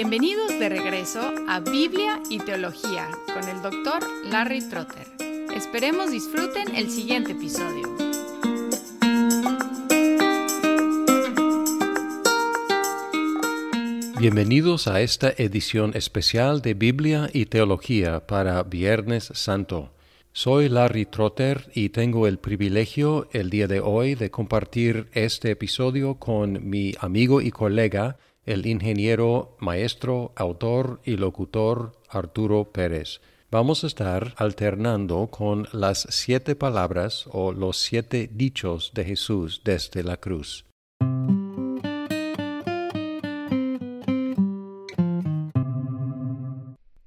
Bienvenidos de regreso a Biblia y Teología con el doctor Larry Trotter. Esperemos disfruten el siguiente episodio. Bienvenidos a esta edición especial de Biblia y Teología para Viernes Santo. Soy Larry Trotter y tengo el privilegio el día de hoy de compartir este episodio con mi amigo y colega, el ingeniero, maestro, autor y locutor Arturo Pérez. Vamos a estar alternando con las siete palabras o los siete dichos de Jesús desde la cruz.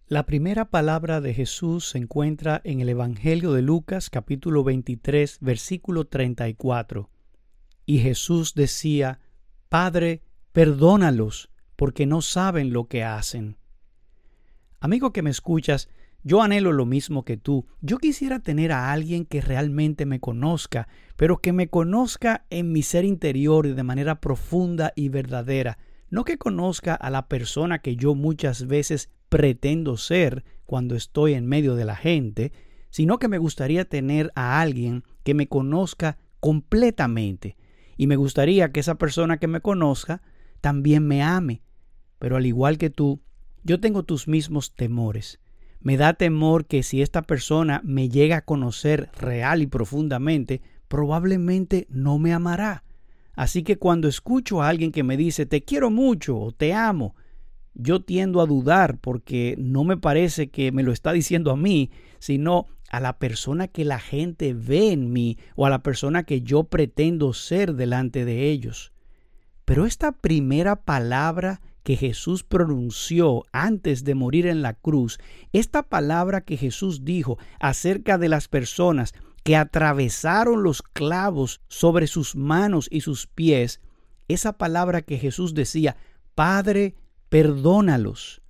La primera palabra de Jesús se encuentra en el Evangelio de Lucas capítulo 23 versículo 34. Y Jesús decía, Padre, perdónalos, porque no saben lo que hacen. Amigo que me escuchas, yo anhelo lo mismo que tú. Yo quisiera tener a alguien que realmente me conozca, pero que me conozca en mi ser interior y de manera profunda y verdadera. No que conozca a la persona que yo muchas veces pretendo ser cuando estoy en medio de la gente, sino que me gustaría tener a alguien que me conozca completamente. Y me gustaría que esa persona que me conozca también me ame. Pero al igual que tú, yo tengo tus mismos temores. Me da temor que si esta persona me llega a conocer real y profundamente, probablemente no me amará. Así que cuando escucho a alguien que me dice te quiero mucho o te amo, yo tiendo a dudar porque no me parece que me lo está diciendo a mí, sino a la persona que la gente ve en mí o a la persona que yo pretendo ser delante de ellos. Pero esta primera palabra que Jesús pronunció antes de morir en la cruz, esta palabra que Jesús dijo acerca de las personas que atravesaron los clavos sobre sus manos y sus pies, esa palabra que Jesús decía, Padre, perdónalos.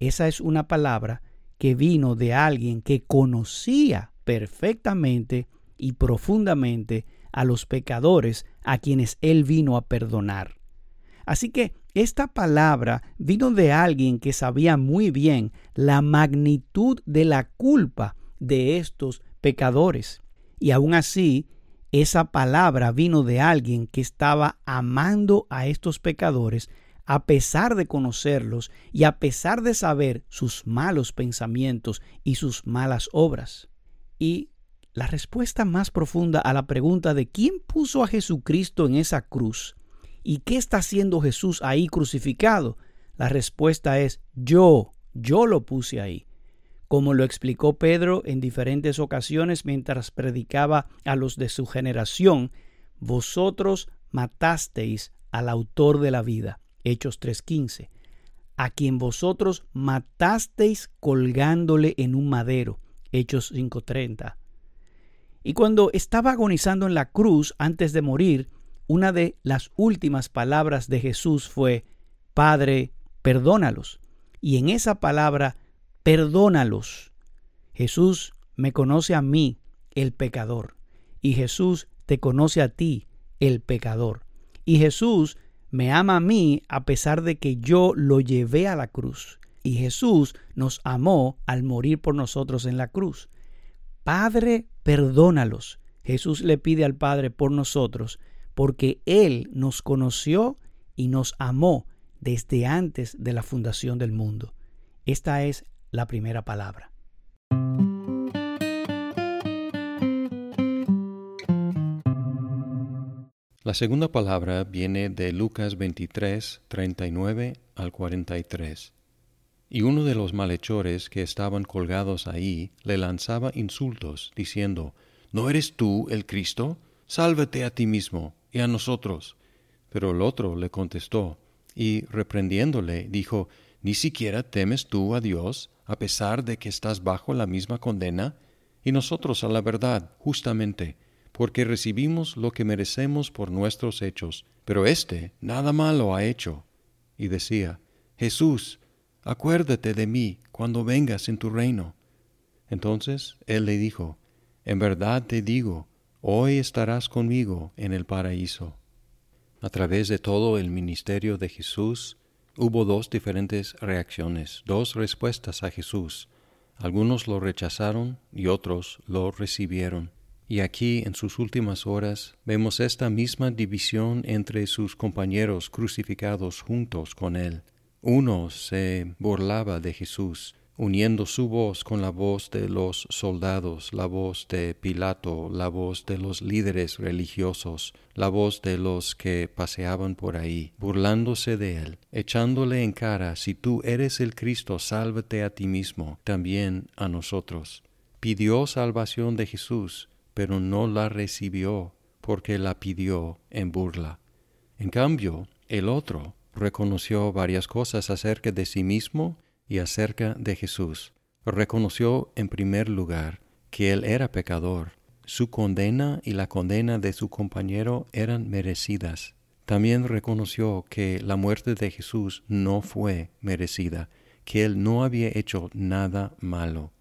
Esa es una palabra que vino de alguien que conocía perfectamente y profundamente a los pecadores a quienes él vino a perdonar. Así que esta palabra vino de alguien que sabía muy bien la magnitud de la culpa de estos pecadores. Y aún así, esa palabra vino de alguien que estaba amando a estos pecadores a pesar de conocerlos y a pesar de saber sus malos pensamientos y sus malas obras. Y la respuesta más profunda a la pregunta de quién puso a Jesucristo en esa cruz y qué está haciendo Jesús ahí crucificado, la respuesta es yo, yo lo puse ahí. Como lo explicó Pedro en diferentes ocasiones mientras predicaba a los de su generación, vosotros matasteis al autor de la vida. Hechos 3:15, a quien vosotros matasteis colgándole en un madero. Hechos 5:30. Y cuando estaba agonizando en la cruz antes de morir, una de las últimas palabras de Jesús fue, Padre, perdónalos. Y en esa palabra, perdónalos, Jesús me conoce a mí, el pecador, y Jesús te conoce a ti, el pecador. Y Jesús me ama a mí a pesar de que yo lo llevé a la cruz. Y Jesús nos amó al morir por nosotros en la cruz. Padre, perdónalos. Jesús le pide al Padre por nosotros, porque Él nos conoció y nos amó desde antes de la fundación del mundo. Esta es la primera palabra. La segunda palabra viene de Lucas 23, 39 al 43. Y uno de los malhechores que estaban colgados ahí le lanzaba insultos, diciendo, ¿No eres tú el Cristo? Sálvate a ti mismo y a nosotros. Pero el otro le contestó, y reprendiéndole, dijo, ¿Ni siquiera temes tú a Dios, a pesar de que estás bajo la misma condena? Y nosotros a la verdad, justamente, porque recibimos lo que merecemos por nuestros hechos, pero éste nada malo ha hecho. Y decía, Jesús, acuérdate de mí cuando vengas en tu reino. Entonces él le dijo, En verdad te digo, hoy estarás conmigo en el paraíso. A través de todo el ministerio de Jesús, Hubo dos diferentes reacciones, dos respuestas a Jesús. Algunos lo rechazaron y otros lo recibieron. Y aquí, en sus últimas horas, vemos esta misma división entre sus compañeros crucificados juntos con él. Uno se burlaba de Jesús, uniendo su voz con la voz de los soldados, la voz de Pilato, la voz de los líderes religiosos, la voz de los que paseaban por ahí, burlándose de él, echándole en cara, si tú eres el Cristo, sálvate a ti mismo, también a nosotros. Pidió salvación de Jesús, pero no la recibió, porque la pidió en burla. En cambio, el otro reconoció varias cosas acerca de sí mismo y acerca de Jesús. Reconoció en primer lugar que él era pecador. Su condena y la condena de su compañero eran merecidas. También reconoció que la muerte de Jesús no fue merecida, que él no había hecho nada malo.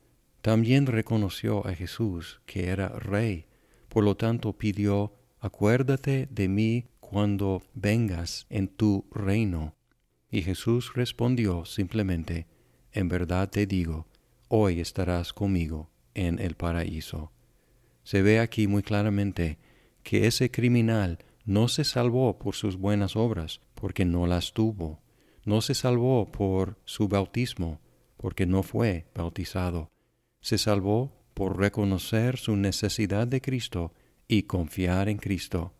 También reconoció a Jesús que era rey, por lo tanto pidió, acuérdate de mí cuando vengas en tu reino. Y Jesús respondió simplemente, en verdad te digo, hoy estarás conmigo en el paraíso. Se ve aquí muy claramente que ese criminal no se salvó por sus buenas obras, porque no las tuvo. No se salvó por su bautismo, porque no fue bautizado. Se salvó por reconocer su necesidad de Cristo y confiar en Cristo.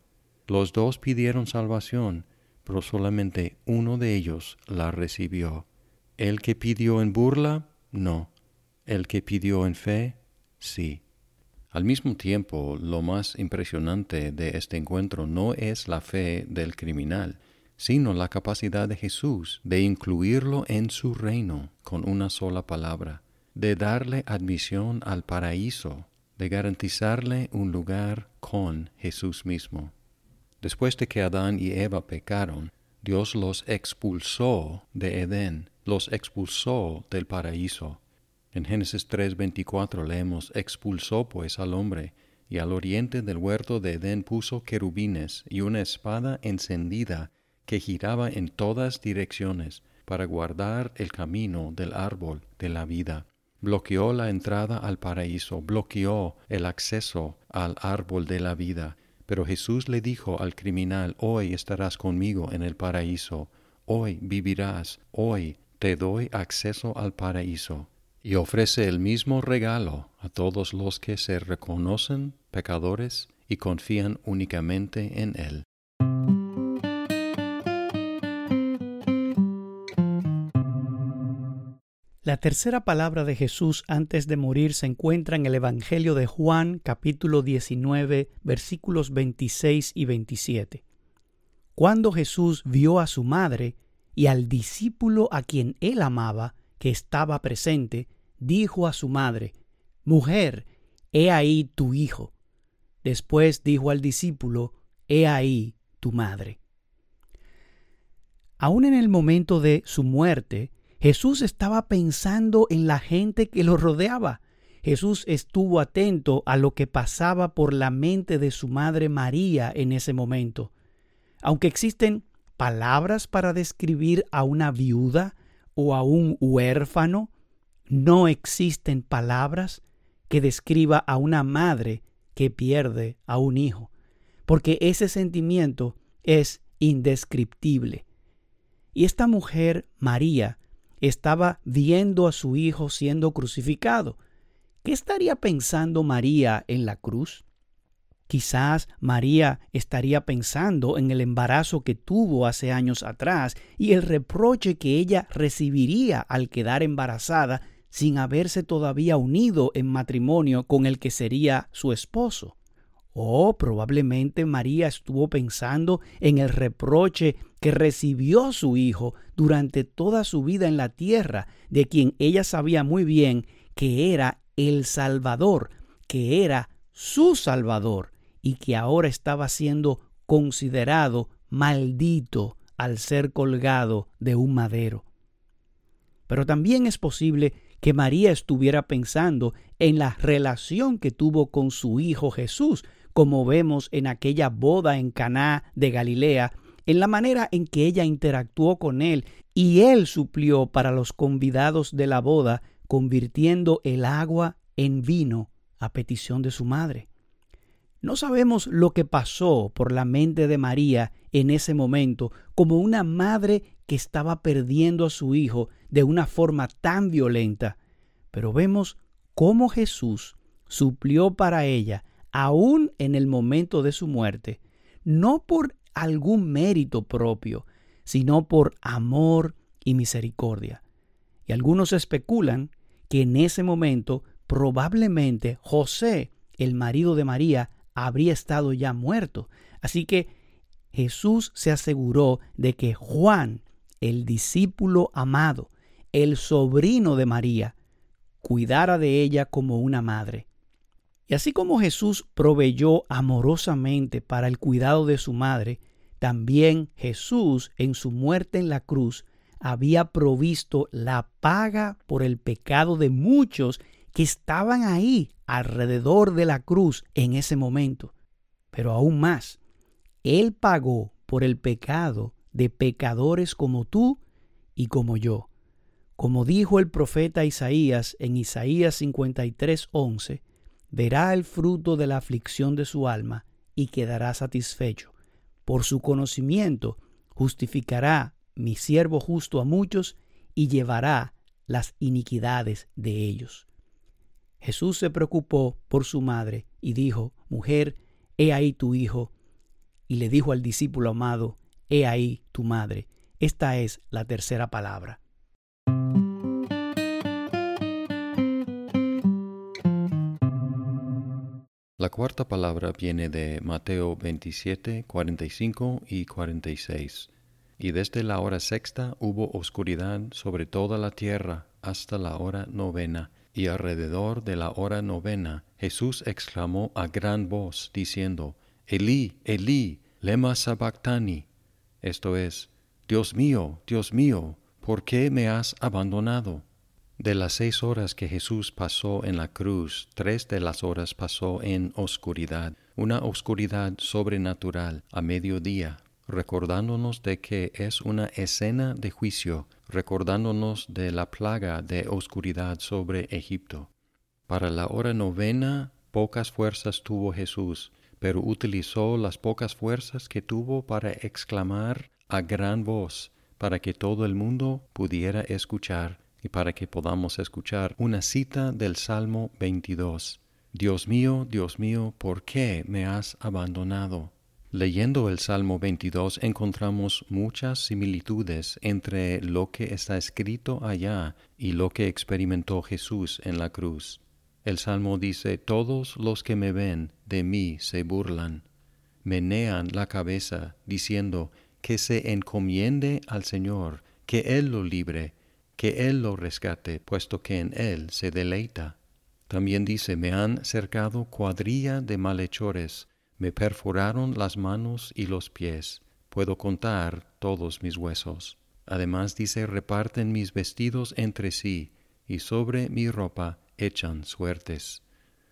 Los dos pidieron salvación, pero solamente uno de ellos la recibió. El que pidió en burla, no. El que pidió en fe, sí. Al mismo tiempo, lo más impresionante de este encuentro no es la fe del criminal, sino la capacidad de Jesús de incluirlo en su reino con una sola palabra, de darle admisión al paraíso, de garantizarle un lugar con Jesús mismo. Después de que Adán y Eva pecaron, Dios los expulsó de Edén los expulsó del paraíso. En Génesis 3:24 leemos, expulsó pues al hombre, y al oriente del huerto de Edén puso querubines y una espada encendida que giraba en todas direcciones para guardar el camino del árbol de la vida. Bloqueó la entrada al paraíso, bloqueó el acceso al árbol de la vida. Pero Jesús le dijo al criminal, hoy estarás conmigo en el paraíso, hoy vivirás, hoy te doy acceso al paraíso, y ofrece el mismo regalo a todos los que se reconocen pecadores y confían únicamente en Él. La tercera palabra de Jesús antes de morir se encuentra en el Evangelio de Juan capítulo 19 versículos 26 y 27. Cuando Jesús vio a su madre y al discípulo a quien él amaba, que estaba presente, dijo a su madre, Mujer, he ahí tu hijo. Después dijo al discípulo, He ahí tu madre. Aún en el momento de su muerte, Jesús estaba pensando en la gente que lo rodeaba. Jesús estuvo atento a lo que pasaba por la mente de su madre María en ese momento. Aunque existen palabras para describir a una viuda o a un huérfano, no existen palabras que describa a una madre que pierde a un hijo, porque ese sentimiento es indescriptible. Y esta mujer, María, estaba viendo a su hijo siendo crucificado. ¿Qué estaría pensando María en la cruz? Quizás María estaría pensando en el embarazo que tuvo hace años atrás y el reproche que ella recibiría al quedar embarazada sin haberse todavía unido en matrimonio con el que sería su esposo. O probablemente María estuvo pensando en el reproche que recibió su hijo durante toda su vida en la tierra, de quien ella sabía muy bien que era el Salvador, que era su Salvador, y que ahora estaba siendo considerado maldito al ser colgado de un madero. Pero también es posible que María estuviera pensando en la relación que tuvo con su hijo Jesús, como vemos en aquella boda en Caná de Galilea, en la manera en que ella interactuó con él y él suplió para los convidados de la boda, convirtiendo el agua en vino a petición de su madre. No sabemos lo que pasó por la mente de María en ese momento como una madre que estaba perdiendo a su hijo de una forma tan violenta, pero vemos cómo Jesús suplió para ella aún en el momento de su muerte, no por algún mérito propio, sino por amor y misericordia. Y algunos especulan que en ese momento probablemente José, el marido de María, habría estado ya muerto. Así que Jesús se aseguró de que Juan, el discípulo amado, el sobrino de María, cuidara de ella como una madre. Y así como Jesús proveyó amorosamente para el cuidado de su madre, también Jesús en su muerte en la cruz había provisto la paga por el pecado de muchos que estaban ahí alrededor de la cruz en ese momento. Pero aún más, Él pagó por el pecado de pecadores como tú y como yo. Como dijo el profeta Isaías en Isaías 53:11, verá el fruto de la aflicción de su alma y quedará satisfecho. Por su conocimiento justificará mi siervo justo a muchos y llevará las iniquidades de ellos. Jesús se preocupó por su madre y dijo, Mujer, he ahí tu hijo. Y le dijo al discípulo amado, He ahí tu madre. Esta es la tercera palabra. La cuarta palabra viene de Mateo 27, 45 y 46. Y desde la hora sexta hubo oscuridad sobre toda la tierra hasta la hora novena. Y alrededor de la hora novena Jesús exclamó a gran voz, diciendo, Elí, Elí, lema sabactani. Esto es, Dios mío, Dios mío, ¿por qué me has abandonado? De las seis horas que Jesús pasó en la cruz, tres de las horas pasó en oscuridad, una oscuridad sobrenatural a mediodía, recordándonos de que es una escena de juicio, recordándonos de la plaga de oscuridad sobre Egipto. Para la hora novena, pocas fuerzas tuvo Jesús, pero utilizó las pocas fuerzas que tuvo para exclamar a gran voz, para que todo el mundo pudiera escuchar y para que podamos escuchar una cita del Salmo 22. Dios mío, Dios mío, ¿por qué me has abandonado? Leyendo el Salmo 22 encontramos muchas similitudes entre lo que está escrito allá y lo que experimentó Jesús en la cruz. El Salmo dice, Todos los que me ven de mí se burlan, menean la cabeza, diciendo, que se encomiende al Señor, que Él lo libre, que Él lo rescate, puesto que en Él se deleita. También dice, me han cercado cuadrilla de malhechores, me perforaron las manos y los pies, puedo contar todos mis huesos. Además dice, reparten mis vestidos entre sí, y sobre mi ropa echan suertes.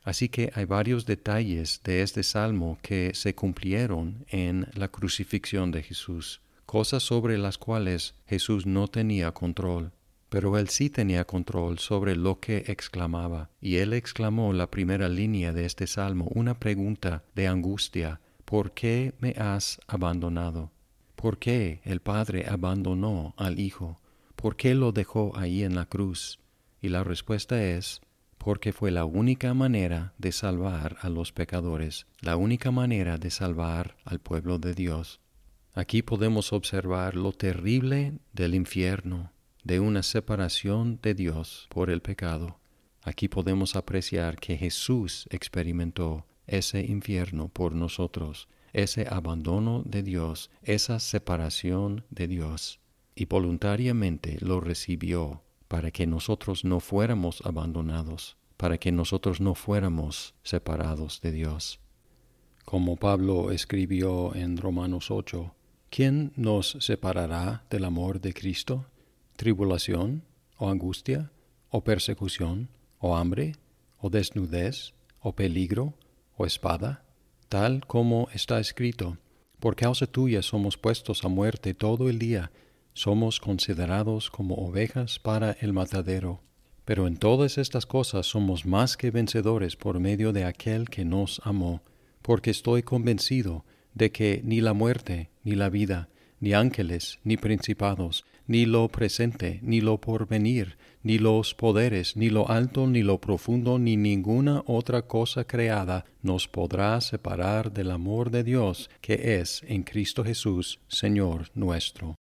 Así que hay varios detalles de este salmo que se cumplieron en la crucifixión de Jesús, cosas sobre las cuales Jesús no tenía control. Pero él sí tenía control sobre lo que exclamaba, y él exclamó la primera línea de este salmo, una pregunta de angustia, ¿por qué me has abandonado? ¿Por qué el Padre abandonó al Hijo? ¿Por qué lo dejó ahí en la cruz? Y la respuesta es, porque fue la única manera de salvar a los pecadores, la única manera de salvar al pueblo de Dios. Aquí podemos observar lo terrible del infierno, de una separación de Dios por el pecado. Aquí podemos apreciar que Jesús experimentó ese infierno por nosotros, ese abandono de Dios, esa separación de Dios, y voluntariamente lo recibió para que nosotros no fuéramos abandonados, para que nosotros no fuéramos separados de Dios. Como Pablo escribió en Romanos 8, ¿quién nos separará del amor de Cristo? Tribulación, o angustia, o persecución, o hambre, o desnudez, o peligro, o espada, tal como está escrito, Por causa tuya somos puestos a muerte todo el día, somos considerados como ovejas para el matadero. Pero en todas estas cosas somos más que vencedores por medio de aquel que nos amó, porque estoy convencido de que ni la muerte, ni la vida, ni ángeles, ni principados, ni lo presente, ni lo porvenir, ni los poderes, ni lo alto, ni lo profundo, ni ninguna otra cosa creada nos podrá separar del amor de Dios que es en Cristo Jesús, Señor nuestro.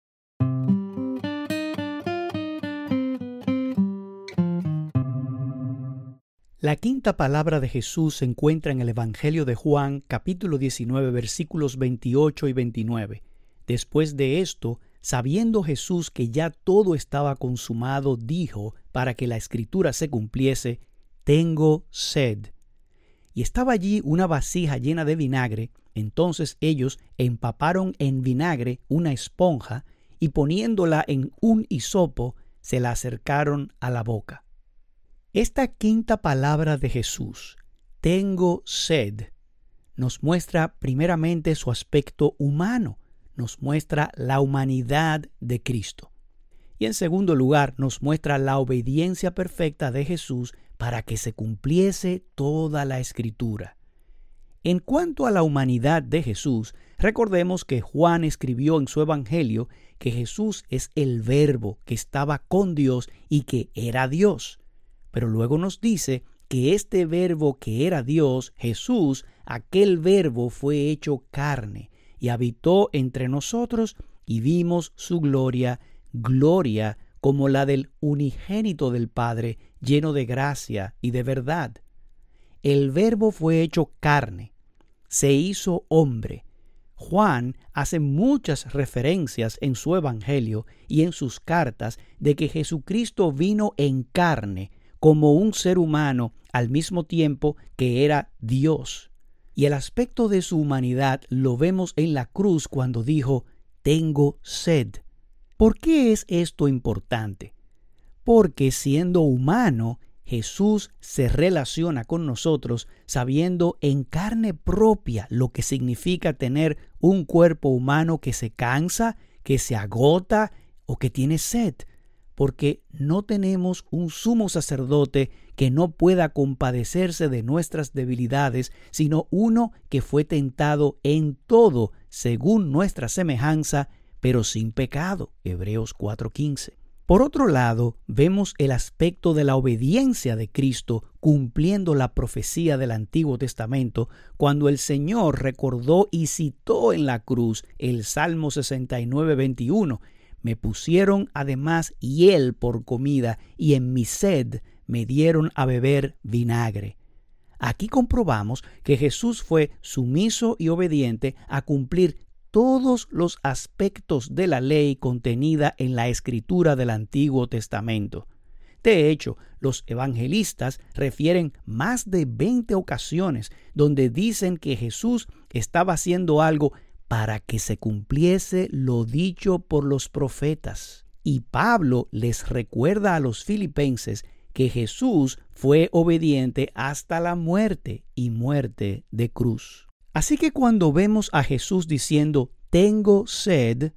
La quinta palabra de Jesús se encuentra en el Evangelio de Juan capítulo 19 versículos 28 y 29. Después de esto, sabiendo Jesús que ya todo estaba consumado, dijo, para que la escritura se cumpliese, Tengo sed. Y estaba allí una vasija llena de vinagre, entonces ellos empaparon en vinagre una esponja y poniéndola en un hisopo, se la acercaron a la boca. Esta quinta palabra de Jesús, tengo sed, nos muestra primeramente su aspecto humano, nos muestra la humanidad de Cristo. Y en segundo lugar, nos muestra la obediencia perfecta de Jesús para que se cumpliese toda la escritura. En cuanto a la humanidad de Jesús, recordemos que Juan escribió en su Evangelio que Jesús es el verbo que estaba con Dios y que era Dios. Pero luego nos dice que este verbo que era Dios, Jesús, aquel verbo fue hecho carne y habitó entre nosotros y vimos su gloria, gloria como la del unigénito del Padre, lleno de gracia y de verdad. El verbo fue hecho carne, se hizo hombre. Juan hace muchas referencias en su Evangelio y en sus cartas de que Jesucristo vino en carne como un ser humano al mismo tiempo que era Dios. Y el aspecto de su humanidad lo vemos en la cruz cuando dijo, tengo sed. ¿Por qué es esto importante? Porque siendo humano, Jesús se relaciona con nosotros sabiendo en carne propia lo que significa tener un cuerpo humano que se cansa, que se agota o que tiene sed porque no tenemos un sumo sacerdote que no pueda compadecerse de nuestras debilidades, sino uno que fue tentado en todo según nuestra semejanza, pero sin pecado. Hebreos 4:15. Por otro lado, vemos el aspecto de la obediencia de Cristo cumpliendo la profecía del Antiguo Testamento cuando el Señor recordó y citó en la cruz el Salmo 69, 21, me pusieron además hiel por comida y en mi sed me dieron a beber vinagre. Aquí comprobamos que Jesús fue sumiso y obediente a cumplir todos los aspectos de la ley contenida en la escritura del Antiguo Testamento. De hecho, los evangelistas refieren más de 20 ocasiones donde dicen que Jesús estaba haciendo algo para que se cumpliese lo dicho por los profetas. Y Pablo les recuerda a los filipenses que Jesús fue obediente hasta la muerte y muerte de cruz. Así que cuando vemos a Jesús diciendo, tengo sed,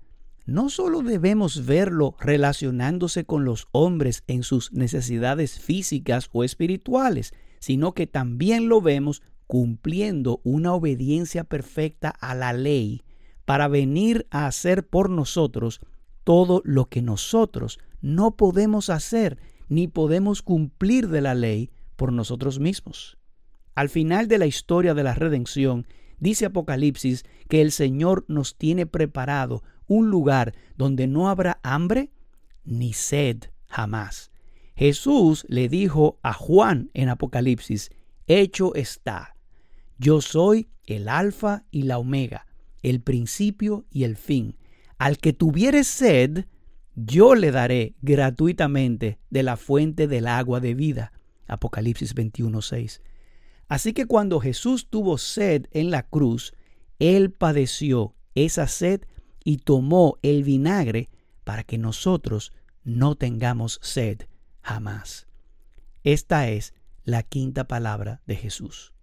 no solo debemos verlo relacionándose con los hombres en sus necesidades físicas o espirituales, sino que también lo vemos cumpliendo una obediencia perfecta a la ley para venir a hacer por nosotros todo lo que nosotros no podemos hacer ni podemos cumplir de la ley por nosotros mismos. Al final de la historia de la redención, dice Apocalipsis que el Señor nos tiene preparado un lugar donde no habrá hambre ni sed jamás. Jesús le dijo a Juan en Apocalipsis, hecho está, yo soy el alfa y la omega, el principio y el fin. Al que tuviere sed, yo le daré gratuitamente de la fuente del agua de vida. Apocalipsis 21:6. Así que cuando Jesús tuvo sed en la cruz, Él padeció esa sed y tomó el vinagre para que nosotros no tengamos sed jamás. Esta es la quinta palabra de Jesús.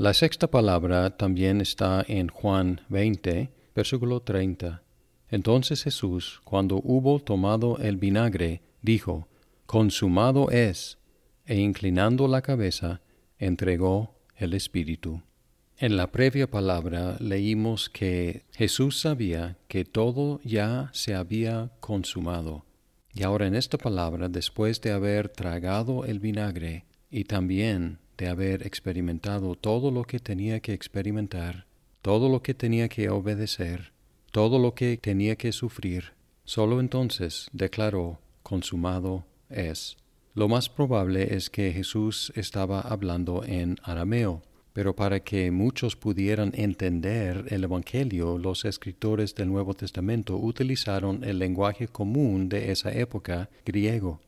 La sexta palabra también está en Juan 20, versículo 30. Entonces Jesús, cuando hubo tomado el vinagre, dijo, Consumado es, e inclinando la cabeza, entregó el Espíritu. En la previa palabra leímos que Jesús sabía que todo ya se había consumado. Y ahora en esta palabra, después de haber tragado el vinagre y también de haber experimentado todo lo que tenía que experimentar, todo lo que tenía que obedecer, todo lo que tenía que sufrir, sólo entonces declaró, consumado es. Lo más probable es que Jesús estaba hablando en arameo, pero para que muchos pudieran entender el Evangelio, los escritores del Nuevo Testamento utilizaron el lenguaje común de esa época, griego.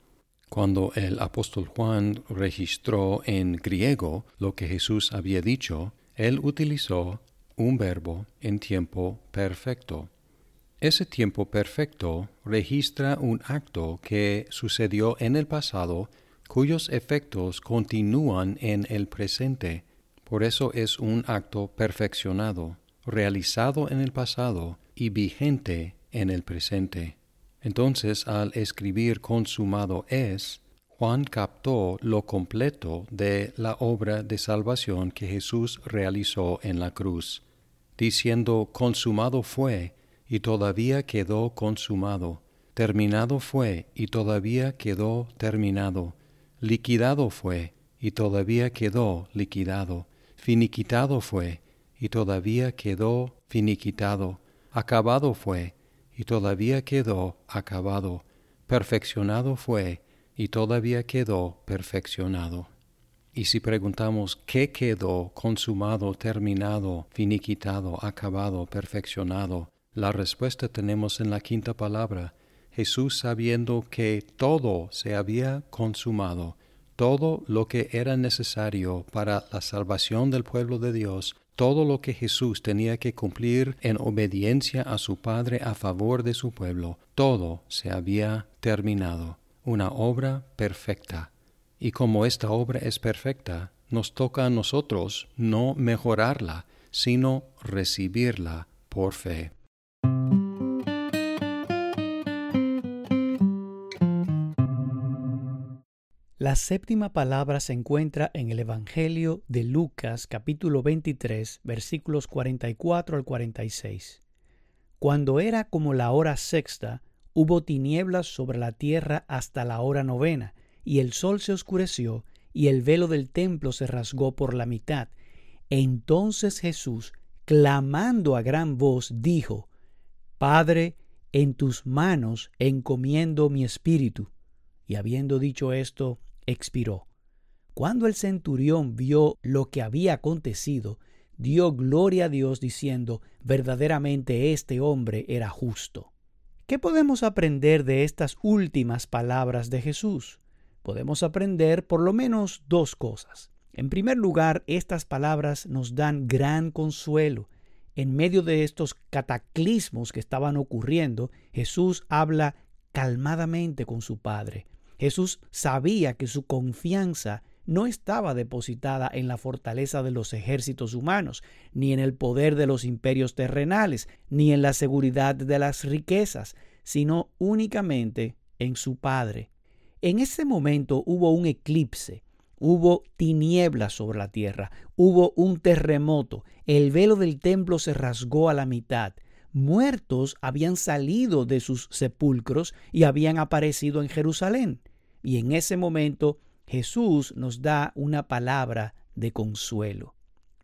Cuando el apóstol Juan registró en griego lo que Jesús había dicho, él utilizó un verbo en tiempo perfecto. Ese tiempo perfecto registra un acto que sucedió en el pasado cuyos efectos continúan en el presente. Por eso es un acto perfeccionado, realizado en el pasado y vigente en el presente. Entonces, al escribir consumado es, Juan captó lo completo de la obra de salvación que Jesús realizó en la cruz, diciendo consumado fue y todavía quedó consumado, terminado fue y todavía quedó terminado, liquidado fue y todavía quedó liquidado, finiquitado fue y todavía quedó finiquitado, acabado fue y todavía quedó acabado, perfeccionado fue, y todavía quedó perfeccionado. Y si preguntamos qué quedó consumado, terminado, finiquitado, acabado, perfeccionado, la respuesta tenemos en la quinta palabra. Jesús sabiendo que todo se había consumado, todo lo que era necesario para la salvación del pueblo de Dios, todo lo que Jesús tenía que cumplir en obediencia a su Padre a favor de su pueblo, todo se había terminado, una obra perfecta. Y como esta obra es perfecta, nos toca a nosotros no mejorarla, sino recibirla por fe. La séptima palabra se encuentra en el Evangelio de Lucas capítulo 23 versículos 44 al 46. Cuando era como la hora sexta, hubo tinieblas sobre la tierra hasta la hora novena, y el sol se oscureció, y el velo del templo se rasgó por la mitad. Entonces Jesús, clamando a gran voz, dijo, Padre, en tus manos encomiendo mi espíritu. Y habiendo dicho esto, expiró. Cuando el centurión vio lo que había acontecido, dio gloria a Dios diciendo, verdaderamente este hombre era justo. ¿Qué podemos aprender de estas últimas palabras de Jesús? Podemos aprender por lo menos dos cosas. En primer lugar, estas palabras nos dan gran consuelo. En medio de estos cataclismos que estaban ocurriendo, Jesús habla calmadamente con su Padre. Jesús sabía que su confianza no estaba depositada en la fortaleza de los ejércitos humanos, ni en el poder de los imperios terrenales, ni en la seguridad de las riquezas, sino únicamente en su Padre. En ese momento hubo un eclipse, hubo tinieblas sobre la tierra, hubo un terremoto, el velo del templo se rasgó a la mitad, muertos habían salido de sus sepulcros y habían aparecido en Jerusalén. Y en ese momento Jesús nos da una palabra de consuelo.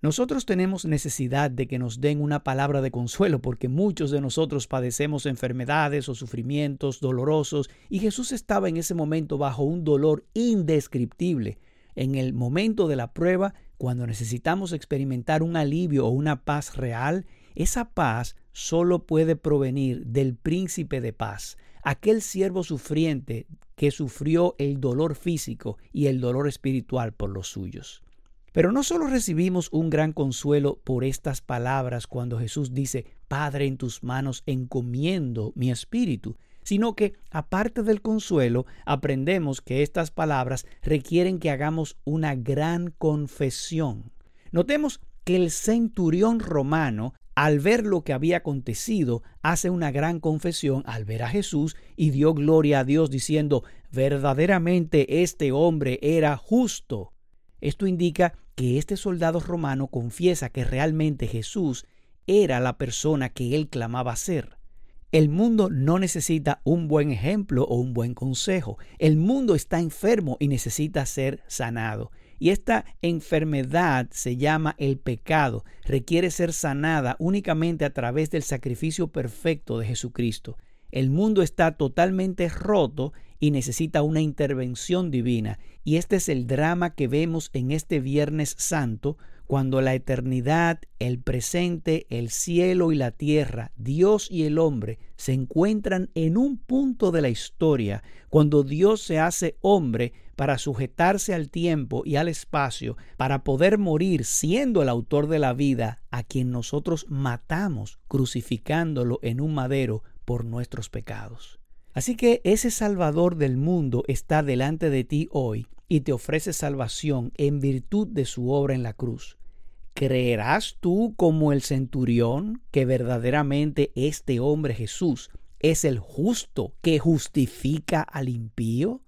Nosotros tenemos necesidad de que nos den una palabra de consuelo porque muchos de nosotros padecemos enfermedades o sufrimientos dolorosos y Jesús estaba en ese momento bajo un dolor indescriptible. En el momento de la prueba, cuando necesitamos experimentar un alivio o una paz real, esa paz solo puede provenir del príncipe de paz, aquel siervo sufriente que sufrió el dolor físico y el dolor espiritual por los suyos. Pero no solo recibimos un gran consuelo por estas palabras cuando Jesús dice, Padre, en tus manos encomiendo mi espíritu, sino que, aparte del consuelo, aprendemos que estas palabras requieren que hagamos una gran confesión. Notemos que el centurión romano, al ver lo que había acontecido, hace una gran confesión al ver a Jesús y dio gloria a Dios diciendo, verdaderamente este hombre era justo. Esto indica que este soldado romano confiesa que realmente Jesús era la persona que él clamaba ser. El mundo no necesita un buen ejemplo o un buen consejo. El mundo está enfermo y necesita ser sanado. Y esta enfermedad se llama el pecado. Requiere ser sanada únicamente a través del sacrificio perfecto de Jesucristo. El mundo está totalmente roto y necesita una intervención divina. Y este es el drama que vemos en este Viernes Santo, cuando la eternidad, el presente, el cielo y la tierra, Dios y el hombre se encuentran en un punto de la historia, cuando Dios se hace hombre para sujetarse al tiempo y al espacio, para poder morir siendo el autor de la vida, a quien nosotros matamos crucificándolo en un madero por nuestros pecados. Así que ese Salvador del mundo está delante de ti hoy y te ofrece salvación en virtud de su obra en la cruz. ¿Creerás tú como el centurión que verdaderamente este hombre Jesús es el justo que justifica al impío?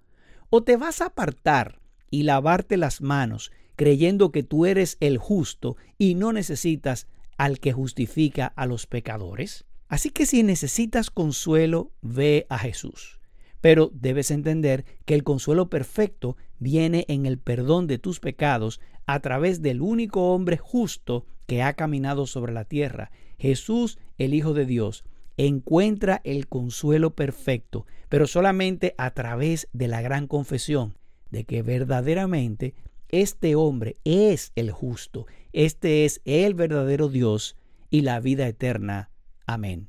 ¿O te vas a apartar y lavarte las manos creyendo que tú eres el justo y no necesitas al que justifica a los pecadores? Así que si necesitas consuelo, ve a Jesús. Pero debes entender que el consuelo perfecto viene en el perdón de tus pecados a través del único hombre justo que ha caminado sobre la tierra, Jesús el Hijo de Dios. Encuentra el consuelo perfecto, pero solamente a través de la gran confesión de que verdaderamente este hombre es el justo, este es el verdadero Dios y la vida eterna Amén.